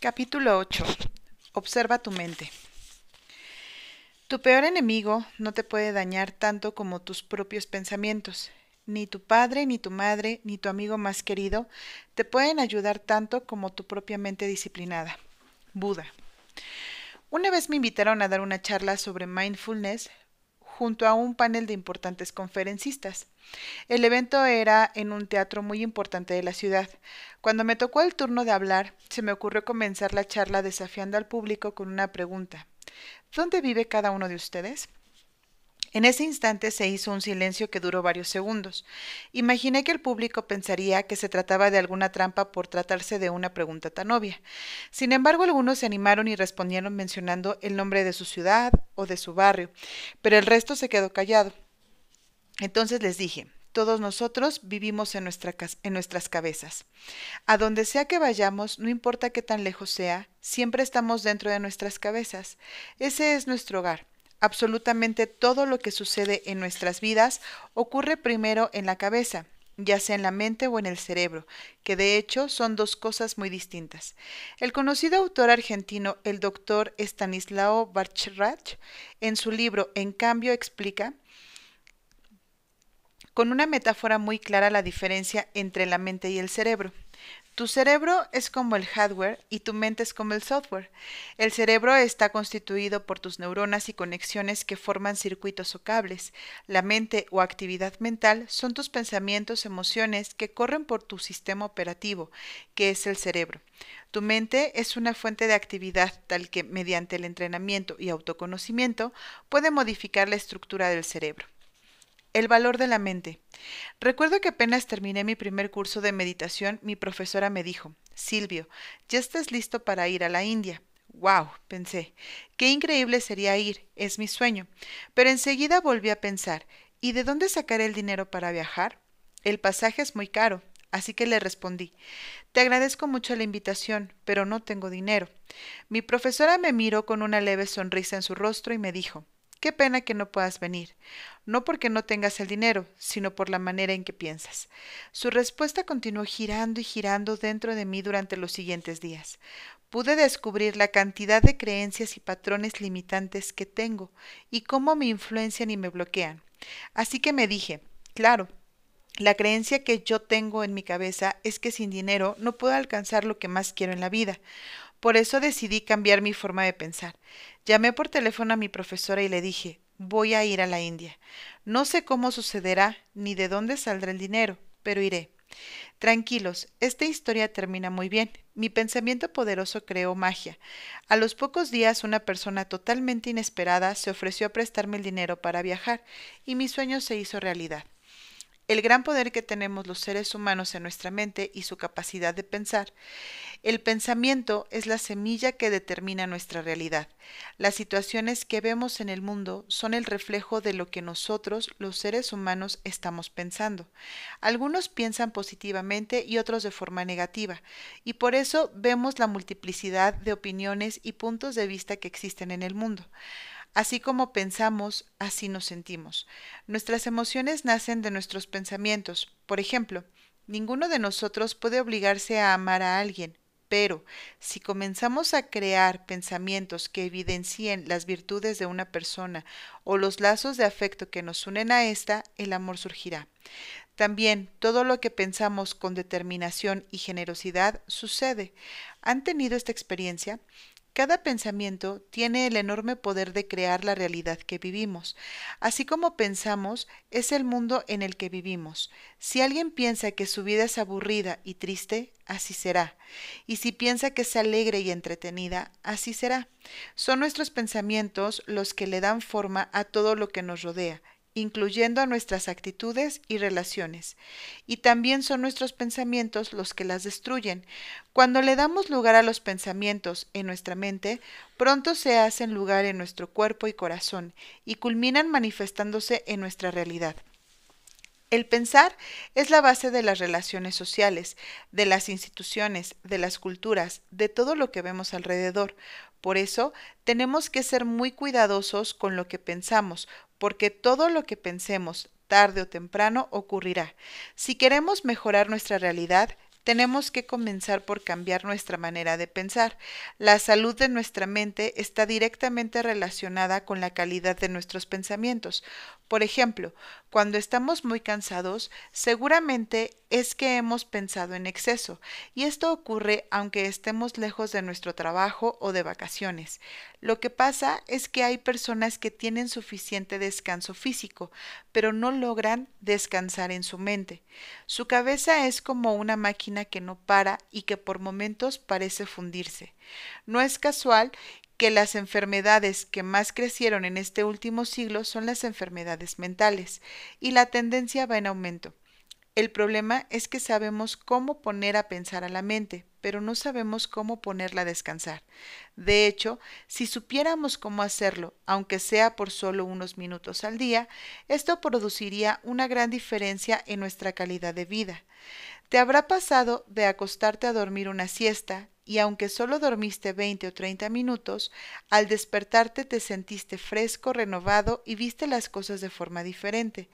Capítulo 8. Observa tu mente. Tu peor enemigo no te puede dañar tanto como tus propios pensamientos. Ni tu padre, ni tu madre, ni tu amigo más querido te pueden ayudar tanto como tu propia mente disciplinada. Buda. Una vez me invitaron a dar una charla sobre mindfulness junto a un panel de importantes conferencistas. El evento era en un teatro muy importante de la ciudad. Cuando me tocó el turno de hablar, se me ocurrió comenzar la charla desafiando al público con una pregunta. ¿Dónde vive cada uno de ustedes? En ese instante se hizo un silencio que duró varios segundos. Imaginé que el público pensaría que se trataba de alguna trampa por tratarse de una pregunta tan obvia. Sin embargo, algunos se animaron y respondieron mencionando el nombre de su ciudad o de su barrio, pero el resto se quedó callado. Entonces les dije, todos nosotros vivimos en, nuestra, en, nuestras cabezas. A donde sea que vayamos, no importa qué tan lejos sea, siempre estamos dentro de nuestras cabezas. Ese es nuestro hogar. Absolutamente todo lo que sucede en nuestras vidas ocurre primero en la cabeza, ya sea en la mente o en el cerebro, que de hecho son dos cosas muy distintas. El conocido autor argentino, el doctor Stanislao Barchrach, en su libro En cambio explica con una metáfora muy clara la diferencia entre la mente y el cerebro. Tu cerebro es como el hardware y tu mente es como el software. El cerebro está constituido por tus neuronas y conexiones que forman circuitos o cables. La mente o actividad mental son tus pensamientos, emociones que corren por tu sistema operativo, que es el cerebro. Tu mente es una fuente de actividad tal que, mediante el entrenamiento y autoconocimiento, puede modificar la estructura del cerebro. El valor de la mente. Recuerdo que apenas terminé mi primer curso de meditación, mi profesora me dijo, Silvio, ya estás listo para ir a la India. ¡Wow! pensé. Qué increíble sería ir, es mi sueño. Pero enseguida volví a pensar, ¿y de dónde sacaré el dinero para viajar? El pasaje es muy caro, así que le respondí, Te agradezco mucho la invitación, pero no tengo dinero. Mi profesora me miró con una leve sonrisa en su rostro y me dijo, Qué pena que no puedas venir, no porque no tengas el dinero, sino por la manera en que piensas. Su respuesta continuó girando y girando dentro de mí durante los siguientes días. Pude descubrir la cantidad de creencias y patrones limitantes que tengo y cómo me influencian y me bloquean. Así que me dije, claro, la creencia que yo tengo en mi cabeza es que sin dinero no puedo alcanzar lo que más quiero en la vida. Por eso decidí cambiar mi forma de pensar. Llamé por teléfono a mi profesora y le dije, voy a ir a la India. No sé cómo sucederá ni de dónde saldrá el dinero, pero iré. Tranquilos, esta historia termina muy bien. Mi pensamiento poderoso creó magia. A los pocos días una persona totalmente inesperada se ofreció a prestarme el dinero para viajar, y mi sueño se hizo realidad. El gran poder que tenemos los seres humanos en nuestra mente y su capacidad de pensar el pensamiento es la semilla que determina nuestra realidad. Las situaciones que vemos en el mundo son el reflejo de lo que nosotros, los seres humanos, estamos pensando. Algunos piensan positivamente y otros de forma negativa, y por eso vemos la multiplicidad de opiniones y puntos de vista que existen en el mundo. Así como pensamos, así nos sentimos. Nuestras emociones nacen de nuestros pensamientos. Por ejemplo, ninguno de nosotros puede obligarse a amar a alguien, pero si comenzamos a crear pensamientos que evidencien las virtudes de una persona o los lazos de afecto que nos unen a ésta, el amor surgirá. También todo lo que pensamos con determinación y generosidad sucede. ¿Han tenido esta experiencia? Cada pensamiento tiene el enorme poder de crear la realidad que vivimos. Así como pensamos, es el mundo en el que vivimos. Si alguien piensa que su vida es aburrida y triste, así será. Y si piensa que es alegre y entretenida, así será. Son nuestros pensamientos los que le dan forma a todo lo que nos rodea incluyendo a nuestras actitudes y relaciones, y también son nuestros pensamientos los que las destruyen. Cuando le damos lugar a los pensamientos en nuestra mente, pronto se hacen lugar en nuestro cuerpo y corazón, y culminan manifestándose en nuestra realidad. El pensar es la base de las relaciones sociales, de las instituciones, de las culturas, de todo lo que vemos alrededor. Por eso, tenemos que ser muy cuidadosos con lo que pensamos, porque todo lo que pensemos tarde o temprano ocurrirá. Si queremos mejorar nuestra realidad, tenemos que comenzar por cambiar nuestra manera de pensar. La salud de nuestra mente está directamente relacionada con la calidad de nuestros pensamientos. Por ejemplo, cuando estamos muy cansados, seguramente es que hemos pensado en exceso, y esto ocurre aunque estemos lejos de nuestro trabajo o de vacaciones. Lo que pasa es que hay personas que tienen suficiente descanso físico, pero no logran descansar en su mente. Su cabeza es como una máquina que no para y que por momentos parece fundirse. No es casual que las enfermedades que más crecieron en este último siglo son las enfermedades mentales, y la tendencia va en aumento. El problema es que sabemos cómo poner a pensar a la mente, pero no sabemos cómo ponerla a descansar. De hecho, si supiéramos cómo hacerlo, aunque sea por solo unos minutos al día, esto produciría una gran diferencia en nuestra calidad de vida. Te habrá pasado de acostarte a dormir una siesta y aunque solo dormiste 20 o 30 minutos, al despertarte te sentiste fresco, renovado y viste las cosas de forma diferente.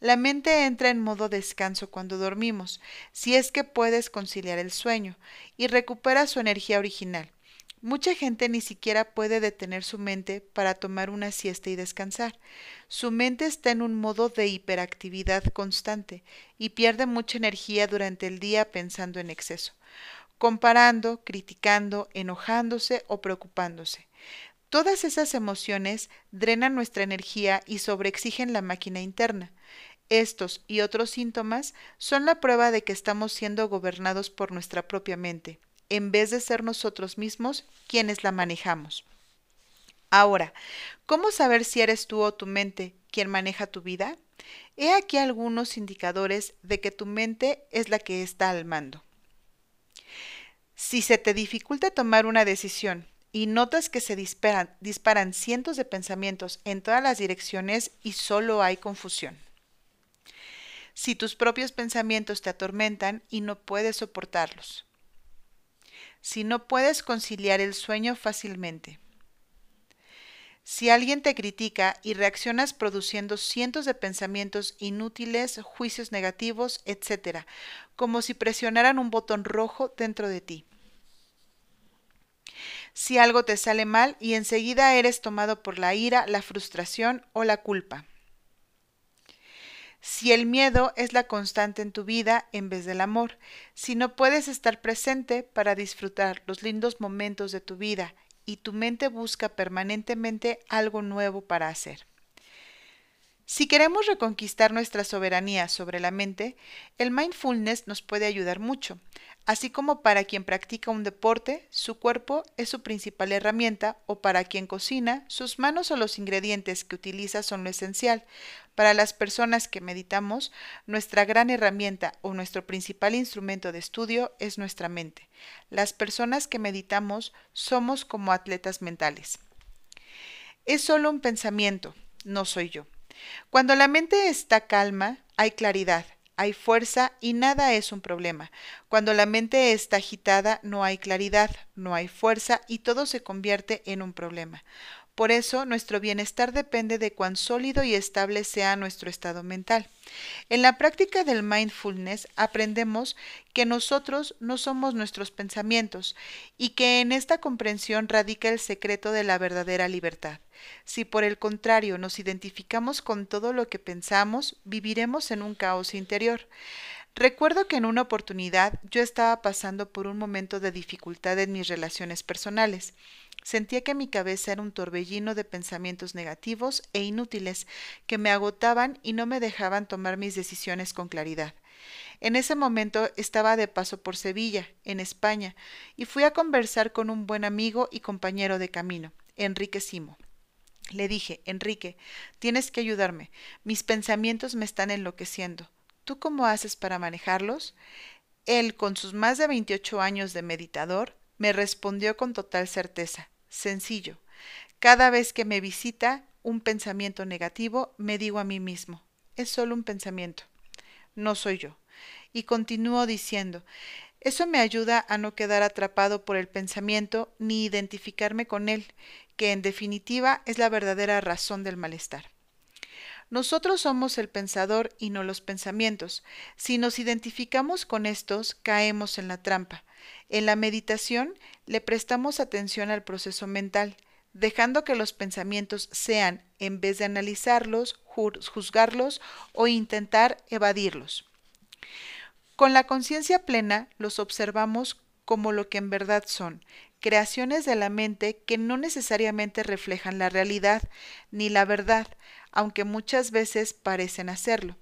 La mente entra en modo descanso cuando dormimos, si es que puedes conciliar el sueño, y recupera su energía original. Mucha gente ni siquiera puede detener su mente para tomar una siesta y descansar. Su mente está en un modo de hiperactividad constante y pierde mucha energía durante el día pensando en exceso comparando, criticando, enojándose o preocupándose. Todas esas emociones drenan nuestra energía y sobreexigen la máquina interna. Estos y otros síntomas son la prueba de que estamos siendo gobernados por nuestra propia mente, en vez de ser nosotros mismos quienes la manejamos. Ahora, ¿cómo saber si eres tú o tu mente quien maneja tu vida? He aquí algunos indicadores de que tu mente es la que está al mando. Si se te dificulta tomar una decisión y notas que se disparan, disparan cientos de pensamientos en todas las direcciones y solo hay confusión. Si tus propios pensamientos te atormentan y no puedes soportarlos. Si no puedes conciliar el sueño fácilmente. Si alguien te critica y reaccionas produciendo cientos de pensamientos inútiles, juicios negativos, etc., como si presionaran un botón rojo dentro de ti. Si algo te sale mal y enseguida eres tomado por la ira, la frustración o la culpa. Si el miedo es la constante en tu vida en vez del amor, si no puedes estar presente para disfrutar los lindos momentos de tu vida y tu mente busca permanentemente algo nuevo para hacer. Si queremos reconquistar nuestra soberanía sobre la mente, el mindfulness nos puede ayudar mucho. Así como para quien practica un deporte, su cuerpo es su principal herramienta, o para quien cocina, sus manos o los ingredientes que utiliza son lo esencial. Para las personas que meditamos, nuestra gran herramienta o nuestro principal instrumento de estudio es nuestra mente. Las personas que meditamos somos como atletas mentales. Es solo un pensamiento, no soy yo. Cuando la mente está calma, hay claridad, hay fuerza y nada es un problema. Cuando la mente está agitada, no hay claridad, no hay fuerza y todo se convierte en un problema. Por eso, nuestro bienestar depende de cuán sólido y estable sea nuestro estado mental. En la práctica del mindfulness aprendemos que nosotros no somos nuestros pensamientos y que en esta comprensión radica el secreto de la verdadera libertad. Si por el contrario nos identificamos con todo lo que pensamos, viviremos en un caos interior. Recuerdo que en una oportunidad yo estaba pasando por un momento de dificultad en mis relaciones personales. Sentía que mi cabeza era un torbellino de pensamientos negativos e inútiles que me agotaban y no me dejaban tomar mis decisiones con claridad. En ese momento estaba de paso por Sevilla, en España, y fui a conversar con un buen amigo y compañero de camino, Enrique Simo. Le dije, Enrique, tienes que ayudarme. Mis pensamientos me están enloqueciendo. ¿Tú cómo haces para manejarlos? Él, con sus más de veintiocho años de meditador, me respondió con total certeza. Sencillo. Cada vez que me visita un pensamiento negativo, me digo a mí mismo, es solo un pensamiento, no soy yo. Y continúo diciendo, eso me ayuda a no quedar atrapado por el pensamiento ni identificarme con él, que en definitiva es la verdadera razón del malestar. Nosotros somos el pensador y no los pensamientos. Si nos identificamos con estos, caemos en la trampa. En la meditación le prestamos atención al proceso mental, dejando que los pensamientos sean, en vez de analizarlos, juzgarlos o intentar evadirlos. Con la conciencia plena los observamos como lo que en verdad son, creaciones de la mente que no necesariamente reflejan la realidad ni la verdad, aunque muchas veces parecen hacerlo.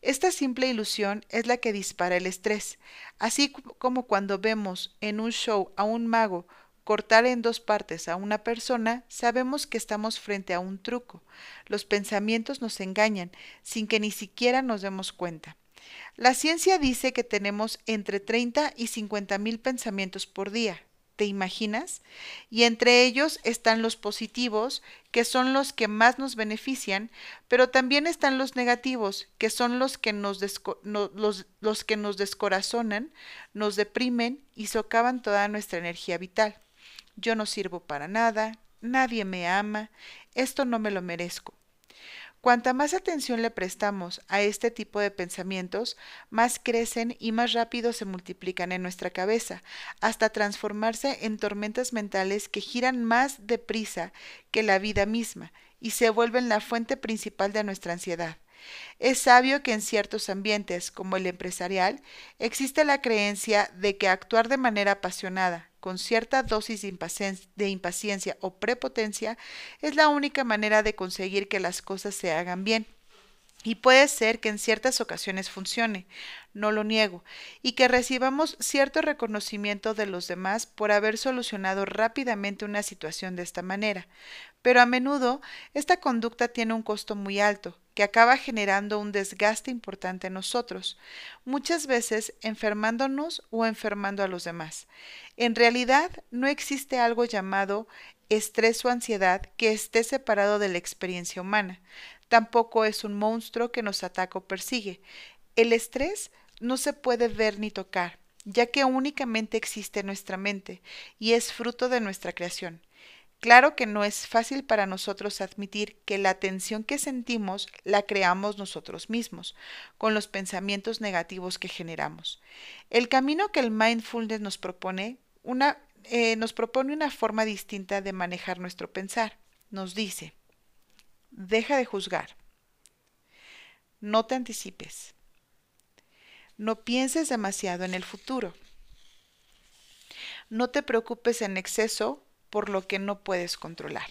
Esta simple ilusión es la que dispara el estrés, así como cuando vemos en un show a un mago cortar en dos partes a una persona, sabemos que estamos frente a un truco. Los pensamientos nos engañan sin que ni siquiera nos demos cuenta. La ciencia dice que tenemos entre 30 y 50 mil pensamientos por día. ¿Te imaginas? Y entre ellos están los positivos, que son los que más nos benefician, pero también están los negativos, que son los que nos, los, los que nos descorazonan, nos deprimen y socavan toda nuestra energía vital yo no sirvo para nada, nadie me ama, esto no me lo merezco. Cuanta más atención le prestamos a este tipo de pensamientos, más crecen y más rápido se multiplican en nuestra cabeza, hasta transformarse en tormentas mentales que giran más deprisa que la vida misma y se vuelven la fuente principal de nuestra ansiedad. Es sabio que en ciertos ambientes, como el empresarial, existe la creencia de que actuar de manera apasionada, con cierta dosis de impaciencia, o prepotencia, es la única manera de conseguir que las cosas se hagan bien. Y puede ser que en ciertas ocasiones funcione, no lo niego, y que recibamos cierto reconocimiento de los demás por haber solucionado rápidamente una situación de esta manera. Pero a menudo esta conducta tiene un costo muy alto, que acaba generando un desgaste importante en nosotros, muchas veces enfermándonos o enfermando a los demás. En realidad no existe algo llamado estrés o ansiedad que esté separado de la experiencia humana. Tampoco es un monstruo que nos ataca o persigue. El estrés no se puede ver ni tocar, ya que únicamente existe en nuestra mente y es fruto de nuestra creación. Claro que no es fácil para nosotros admitir que la tensión que sentimos la creamos nosotros mismos, con los pensamientos negativos que generamos. El camino que el mindfulness nos propone, una, eh, nos propone una forma distinta de manejar nuestro pensar. Nos dice, deja de juzgar, no te anticipes, no pienses demasiado en el futuro, no te preocupes en exceso por lo que no puedes controlar.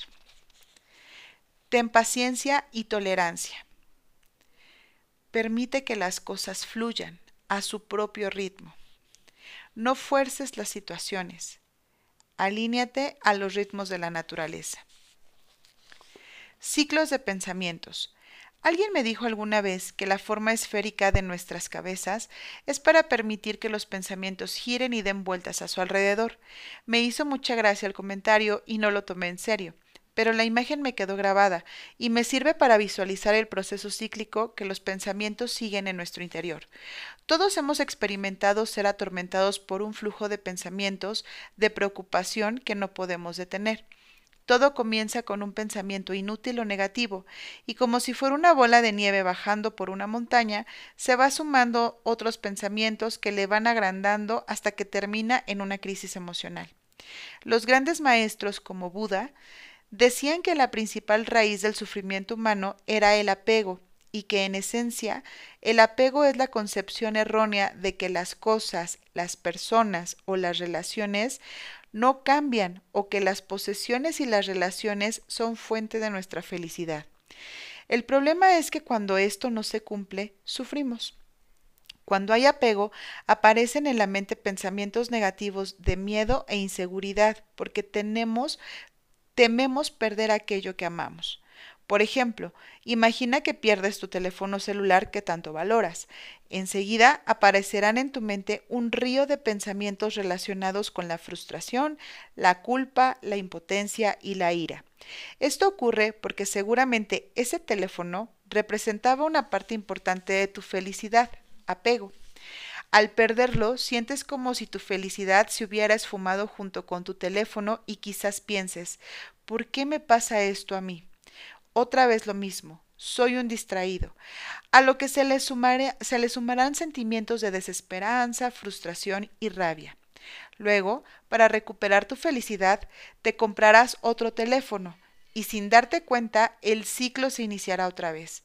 Ten paciencia y tolerancia. Permite que las cosas fluyan a su propio ritmo. No fuerces las situaciones. Alíñate a los ritmos de la naturaleza. Ciclos de pensamientos. Alguien me dijo alguna vez que la forma esférica de nuestras cabezas es para permitir que los pensamientos giren y den vueltas a su alrededor. Me hizo mucha gracia el comentario y no lo tomé en serio, pero la imagen me quedó grabada y me sirve para visualizar el proceso cíclico que los pensamientos siguen en nuestro interior. Todos hemos experimentado ser atormentados por un flujo de pensamientos de preocupación que no podemos detener. Todo comienza con un pensamiento inútil o negativo, y como si fuera una bola de nieve bajando por una montaña, se va sumando otros pensamientos que le van agrandando hasta que termina en una crisis emocional. Los grandes maestros como Buda decían que la principal raíz del sufrimiento humano era el apego, y que en esencia el apego es la concepción errónea de que las cosas, las personas o las relaciones no cambian o que las posesiones y las relaciones son fuente de nuestra felicidad. El problema es que cuando esto no se cumple, sufrimos. Cuando hay apego, aparecen en la mente pensamientos negativos de miedo e inseguridad, porque tenemos, tememos perder aquello que amamos. Por ejemplo, imagina que pierdes tu teléfono celular que tanto valoras. Enseguida aparecerán en tu mente un río de pensamientos relacionados con la frustración, la culpa, la impotencia y la ira. Esto ocurre porque seguramente ese teléfono representaba una parte importante de tu felicidad, apego. Al perderlo, sientes como si tu felicidad se hubiera esfumado junto con tu teléfono y quizás pienses, ¿por qué me pasa esto a mí? Otra vez lo mismo. soy un distraído, a lo que se le, se le sumarán sentimientos de desesperanza, frustración y rabia. Luego, para recuperar tu felicidad, te comprarás otro teléfono y sin darte cuenta el ciclo se iniciará otra vez.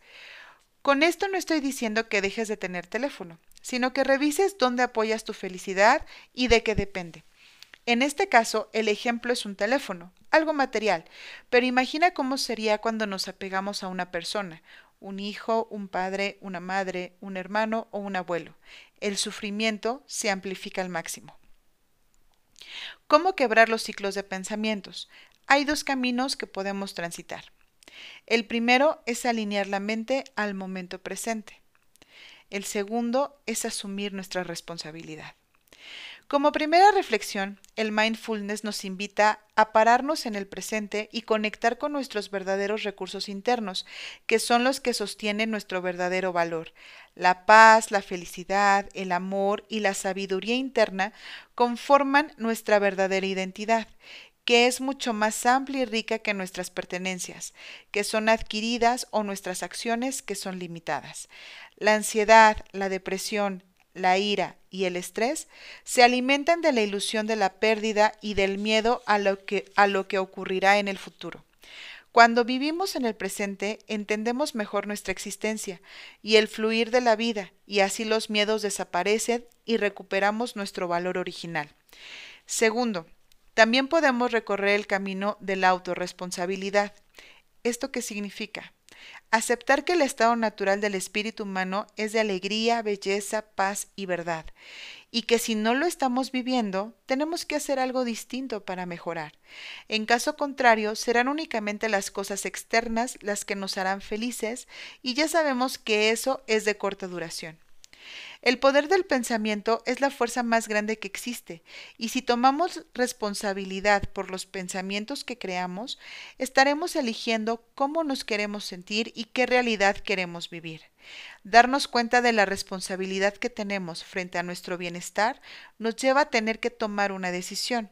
Con esto no estoy diciendo que dejes de tener teléfono, sino que revises dónde apoyas tu felicidad y de qué depende. En este caso, el ejemplo es un teléfono, algo material, pero imagina cómo sería cuando nos apegamos a una persona, un hijo, un padre, una madre, un hermano o un abuelo. El sufrimiento se amplifica al máximo. ¿Cómo quebrar los ciclos de pensamientos? Hay dos caminos que podemos transitar. El primero es alinear la mente al momento presente. El segundo es asumir nuestra responsabilidad. Como primera reflexión, el mindfulness nos invita a pararnos en el presente y conectar con nuestros verdaderos recursos internos, que son los que sostienen nuestro verdadero valor. La paz, la felicidad, el amor y la sabiduría interna conforman nuestra verdadera identidad, que es mucho más amplia y rica que nuestras pertenencias, que son adquiridas o nuestras acciones que son limitadas. La ansiedad, la depresión, la ira y el estrés se alimentan de la ilusión de la pérdida y del miedo a lo que, a lo que ocurrirá en el futuro. Cuando vivimos en el presente, entendemos mejor nuestra existencia y el fluir de la vida, y así los miedos desaparecen y recuperamos nuestro valor original. Segundo, también podemos recorrer el camino de la autorresponsabilidad. ¿Esto qué significa? Aceptar que el estado natural del espíritu humano es de alegría, belleza, paz y verdad, y que si no lo estamos viviendo, tenemos que hacer algo distinto para mejorar. En caso contrario, serán únicamente las cosas externas las que nos harán felices, y ya sabemos que eso es de corta duración. El poder del pensamiento es la fuerza más grande que existe, y si tomamos responsabilidad por los pensamientos que creamos, estaremos eligiendo cómo nos queremos sentir y qué realidad queremos vivir. Darnos cuenta de la responsabilidad que tenemos frente a nuestro bienestar nos lleva a tener que tomar una decisión.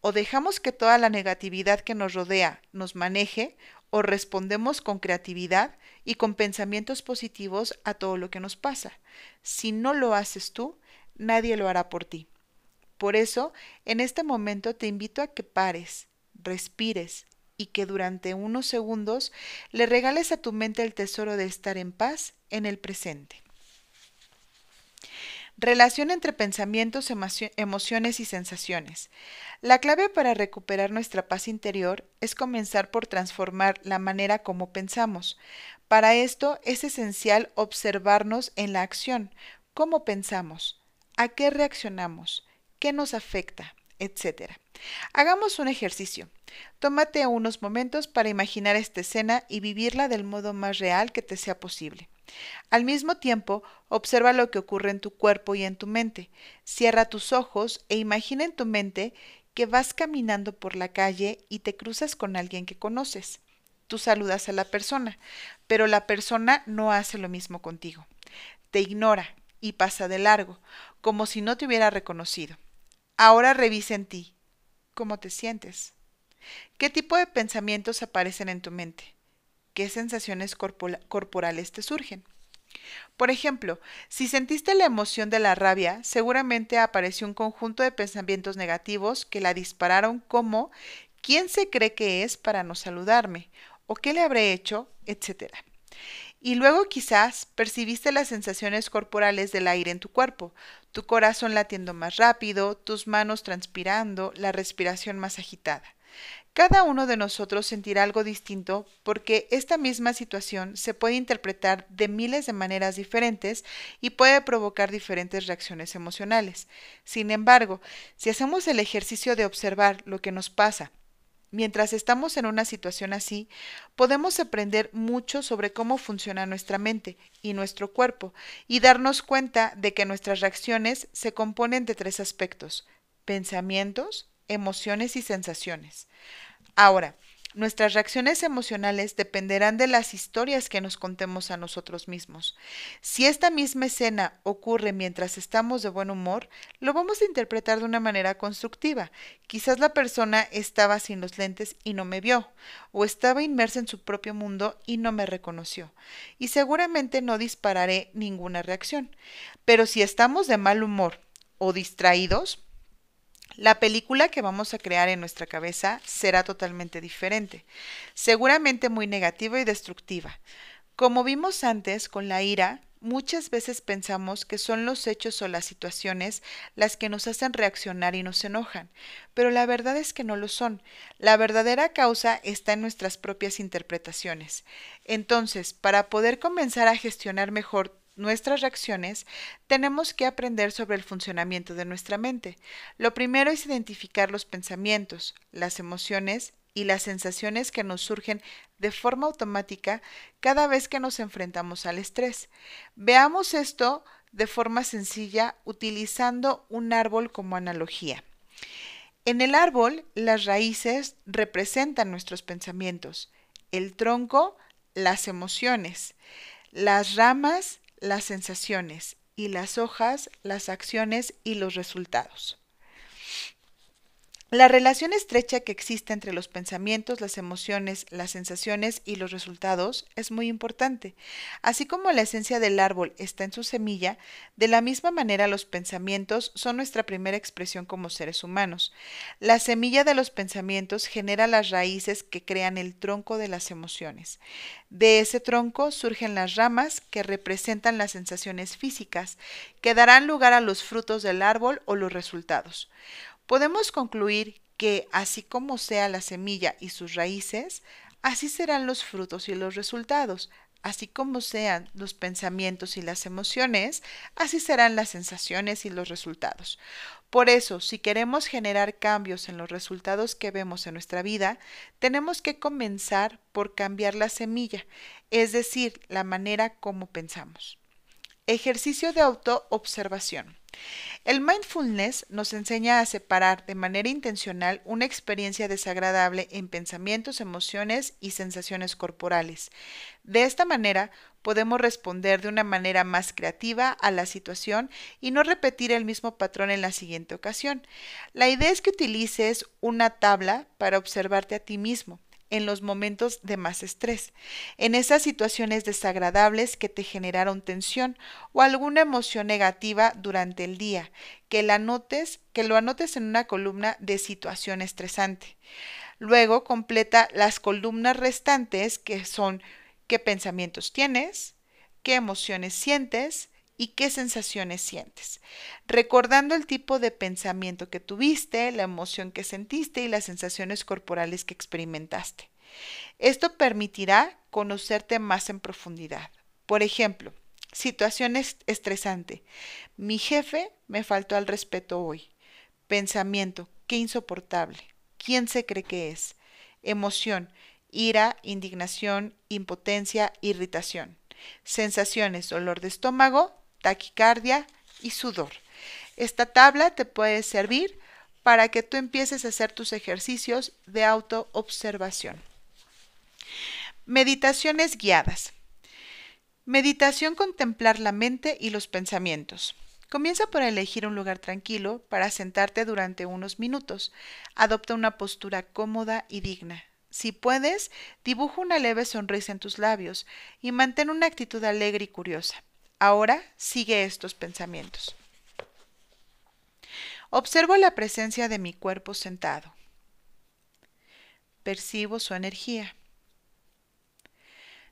O dejamos que toda la negatividad que nos rodea nos maneje, o respondemos con creatividad y con pensamientos positivos a todo lo que nos pasa. Si no lo haces tú, nadie lo hará por ti. Por eso, en este momento te invito a que pares, respires y que durante unos segundos le regales a tu mente el tesoro de estar en paz en el presente. Relación entre pensamientos, emociones y sensaciones. La clave para recuperar nuestra paz interior es comenzar por transformar la manera como pensamos. Para esto es esencial observarnos en la acción, cómo pensamos, a qué reaccionamos, qué nos afecta, etc. Hagamos un ejercicio. Tómate unos momentos para imaginar esta escena y vivirla del modo más real que te sea posible. Al mismo tiempo, observa lo que ocurre en tu cuerpo y en tu mente. Cierra tus ojos e imagina en tu mente que vas caminando por la calle y te cruzas con alguien que conoces. Tú saludas a la persona, pero la persona no hace lo mismo contigo. Te ignora y pasa de largo, como si no te hubiera reconocido. Ahora revisa en ti. ¿Cómo te sientes? ¿Qué tipo de pensamientos aparecen en tu mente? Qué sensaciones corporales te surgen. Por ejemplo, si sentiste la emoción de la rabia, seguramente apareció un conjunto de pensamientos negativos que la dispararon como ¿quién se cree que es para no saludarme? ¿O qué le habré hecho? etcétera. Y luego quizás percibiste las sensaciones corporales del aire en tu cuerpo, tu corazón latiendo más rápido, tus manos transpirando, la respiración más agitada. Cada uno de nosotros sentirá algo distinto porque esta misma situación se puede interpretar de miles de maneras diferentes y puede provocar diferentes reacciones emocionales. Sin embargo, si hacemos el ejercicio de observar lo que nos pasa mientras estamos en una situación así, podemos aprender mucho sobre cómo funciona nuestra mente y nuestro cuerpo y darnos cuenta de que nuestras reacciones se componen de tres aspectos, pensamientos, emociones y sensaciones. Ahora, Nuestras reacciones emocionales dependerán de las historias que nos contemos a nosotros mismos. Si esta misma escena ocurre mientras estamos de buen humor, lo vamos a interpretar de una manera constructiva. Quizás la persona estaba sin los lentes y no me vio, o estaba inmersa en su propio mundo y no me reconoció, y seguramente no dispararé ninguna reacción. Pero si estamos de mal humor o distraídos, la película que vamos a crear en nuestra cabeza será totalmente diferente, seguramente muy negativa y destructiva. Como vimos antes con la ira, muchas veces pensamos que son los hechos o las situaciones las que nos hacen reaccionar y nos enojan, pero la verdad es que no lo son. La verdadera causa está en nuestras propias interpretaciones. Entonces, para poder comenzar a gestionar mejor nuestras reacciones, tenemos que aprender sobre el funcionamiento de nuestra mente. Lo primero es identificar los pensamientos, las emociones y las sensaciones que nos surgen de forma automática cada vez que nos enfrentamos al estrés. Veamos esto de forma sencilla utilizando un árbol como analogía. En el árbol, las raíces representan nuestros pensamientos, el tronco, las emociones, las ramas, las sensaciones y las hojas, las acciones y los resultados. La relación estrecha que existe entre los pensamientos, las emociones, las sensaciones y los resultados es muy importante. Así como la esencia del árbol está en su semilla, de la misma manera los pensamientos son nuestra primera expresión como seres humanos. La semilla de los pensamientos genera las raíces que crean el tronco de las emociones. De ese tronco surgen las ramas que representan las sensaciones físicas, que darán lugar a los frutos del árbol o los resultados. Podemos concluir que así como sea la semilla y sus raíces, así serán los frutos y los resultados, así como sean los pensamientos y las emociones, así serán las sensaciones y los resultados. Por eso, si queremos generar cambios en los resultados que vemos en nuestra vida, tenemos que comenzar por cambiar la semilla, es decir, la manera como pensamos. Ejercicio de autoobservación. El mindfulness nos enseña a separar de manera intencional una experiencia desagradable en pensamientos, emociones y sensaciones corporales. De esta manera podemos responder de una manera más creativa a la situación y no repetir el mismo patrón en la siguiente ocasión. La idea es que utilices una tabla para observarte a ti mismo en los momentos de más estrés, en esas situaciones desagradables que te generaron tensión o alguna emoción negativa durante el día, que la anotes, que lo anotes en una columna de situación estresante. Luego completa las columnas restantes que son qué pensamientos tienes, qué emociones sientes, y qué sensaciones sientes, recordando el tipo de pensamiento que tuviste, la emoción que sentiste y las sensaciones corporales que experimentaste. Esto permitirá conocerte más en profundidad. Por ejemplo, situación estresante. Mi jefe me faltó al respeto hoy. Pensamiento, qué insoportable. ¿Quién se cree que es? Emoción, ira, indignación, impotencia, irritación. Sensaciones, dolor de estómago, taquicardia y sudor. Esta tabla te puede servir para que tú empieces a hacer tus ejercicios de autoobservación. Meditaciones guiadas. Meditación contemplar la mente y los pensamientos. Comienza por elegir un lugar tranquilo para sentarte durante unos minutos. Adopta una postura cómoda y digna. Si puedes, dibuja una leve sonrisa en tus labios y mantén una actitud alegre y curiosa. Ahora sigue estos pensamientos. Observo la presencia de mi cuerpo sentado. Percibo su energía.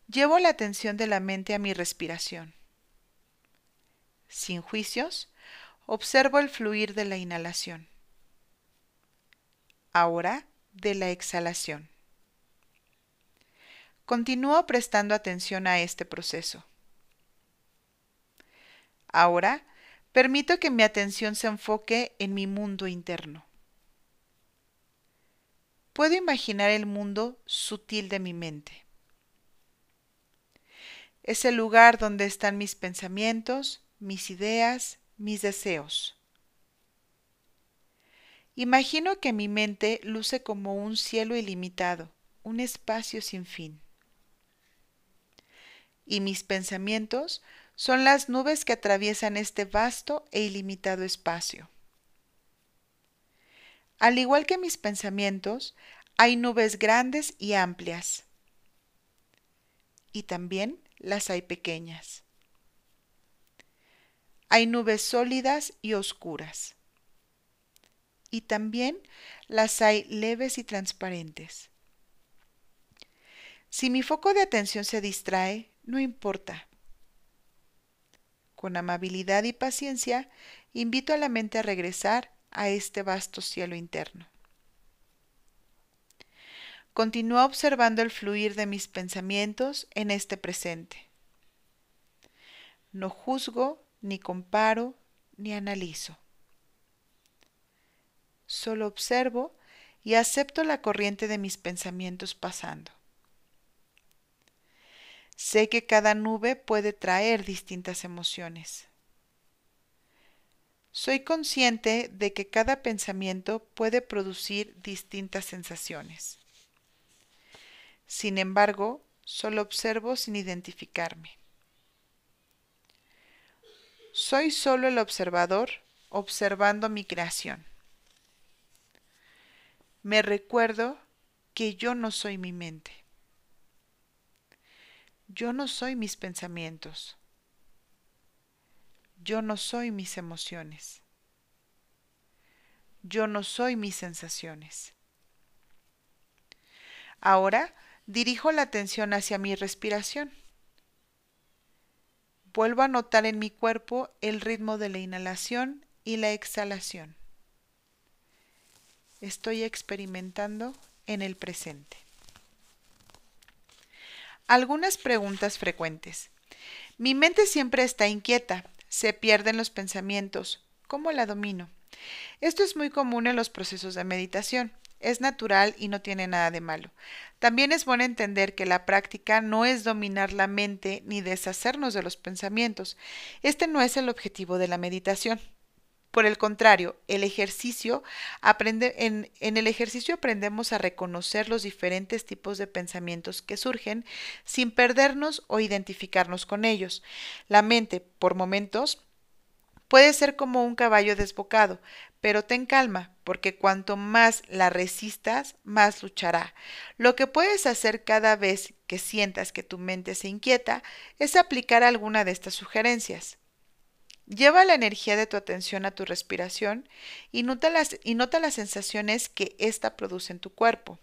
Llevo la atención de la mente a mi respiración. Sin juicios, observo el fluir de la inhalación. Ahora de la exhalación. Continúo prestando atención a este proceso. Ahora, permito que mi atención se enfoque en mi mundo interno. Puedo imaginar el mundo sutil de mi mente. Es el lugar donde están mis pensamientos, mis ideas, mis deseos. Imagino que mi mente luce como un cielo ilimitado, un espacio sin fin. Y mis pensamientos son las nubes que atraviesan este vasto e ilimitado espacio. Al igual que mis pensamientos, hay nubes grandes y amplias. Y también las hay pequeñas. Hay nubes sólidas y oscuras. Y también las hay leves y transparentes. Si mi foco de atención se distrae, no importa. Con amabilidad y paciencia, invito a la mente a regresar a este vasto cielo interno. Continúa observando el fluir de mis pensamientos en este presente. No juzgo, ni comparo, ni analizo. Solo observo y acepto la corriente de mis pensamientos pasando. Sé que cada nube puede traer distintas emociones. Soy consciente de que cada pensamiento puede producir distintas sensaciones. Sin embargo, solo observo sin identificarme. Soy solo el observador observando mi creación. Me recuerdo que yo no soy mi mente. Yo no soy mis pensamientos. Yo no soy mis emociones. Yo no soy mis sensaciones. Ahora dirijo la atención hacia mi respiración. Vuelvo a notar en mi cuerpo el ritmo de la inhalación y la exhalación. Estoy experimentando en el presente. Algunas preguntas frecuentes. Mi mente siempre está inquieta se pierden los pensamientos. ¿Cómo la domino? Esto es muy común en los procesos de meditación. Es natural y no tiene nada de malo. También es bueno entender que la práctica no es dominar la mente ni deshacernos de los pensamientos. Este no es el objetivo de la meditación. Por el contrario, el ejercicio aprende, en, en, el ejercicio aprendemos a reconocer los diferentes tipos de pensamientos que surgen sin perdernos o identificarnos con ellos. La mente, por momentos, puede ser como un caballo desbocado, pero ten calma, porque cuanto más la resistas, más luchará. Lo que puedes hacer cada vez que sientas que tu mente se inquieta es aplicar alguna de estas sugerencias. Lleva la energía de tu atención a tu respiración y nota las, y nota las sensaciones que ésta produce en tu cuerpo.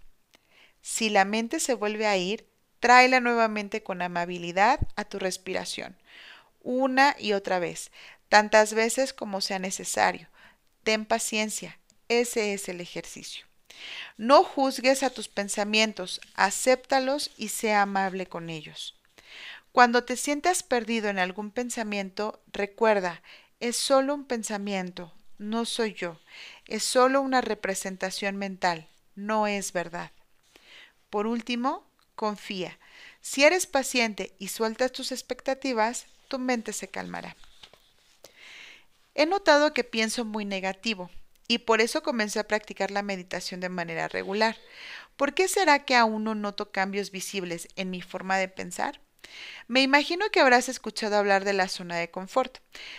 Si la mente se vuelve a ir, tráela nuevamente con amabilidad a tu respiración, una y otra vez, tantas veces como sea necesario. Ten paciencia, ese es el ejercicio. No juzgues a tus pensamientos, acéptalos y sea amable con ellos. Cuando te sientas perdido en algún pensamiento, recuerda, es solo un pensamiento, no soy yo, es solo una representación mental, no es verdad. Por último, confía. Si eres paciente y sueltas tus expectativas, tu mente se calmará. He notado que pienso muy negativo y por eso comencé a practicar la meditación de manera regular. ¿Por qué será que aún no noto cambios visibles en mi forma de pensar? Me imagino que habrás escuchado hablar de la zona de confort.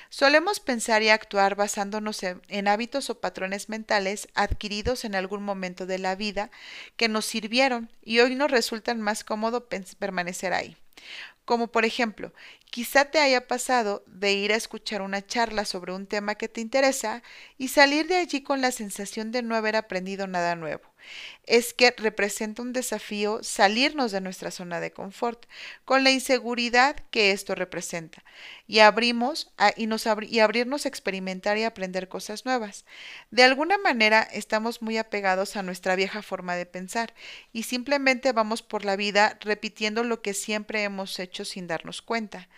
Solemos pensar y actuar basándonos en, hábitos o patrones mentales adquiridos en algún momento de la vida que nos sirvieron y hoy nos resultan más cómodo permanecer ahí. Como por ejemplo, quizá te haya pasado de ir a escuchar una charla sobre un tema que te interesa y salir de allí con la sensación de no haber aprendido nada nuevo es que representa un desafío salirnos de nuestra zona de confort, con la inseguridad que esto representa, y, abrimos y, nos y abrirnos a experimentar y aprender cosas nuevas. De alguna manera estamos muy apegados a nuestra vieja forma de pensar y simplemente vamos por la vida repitiendo lo que siempre hemos hecho sin darnos cuenta.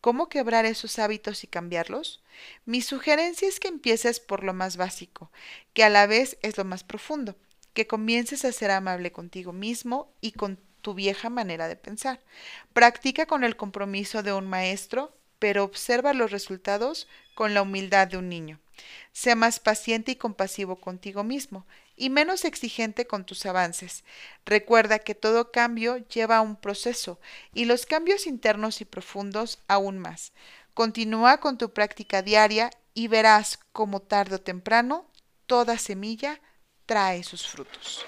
¿Cómo quebrar esos hábitos y cambiarlos? Mi sugerencia es que empieces por lo más básico, que a la vez es lo más profundo que comiences a ser amable contigo mismo y con tu vieja manera de pensar. Practica con el compromiso de un maestro, pero observa los resultados con la humildad de un niño. Sea más paciente y compasivo contigo mismo y menos exigente con tus avances. Recuerda que todo cambio lleva a un proceso y los cambios internos y profundos aún más. Continúa con tu práctica diaria y verás como tarde o temprano toda semilla trae sus frutos.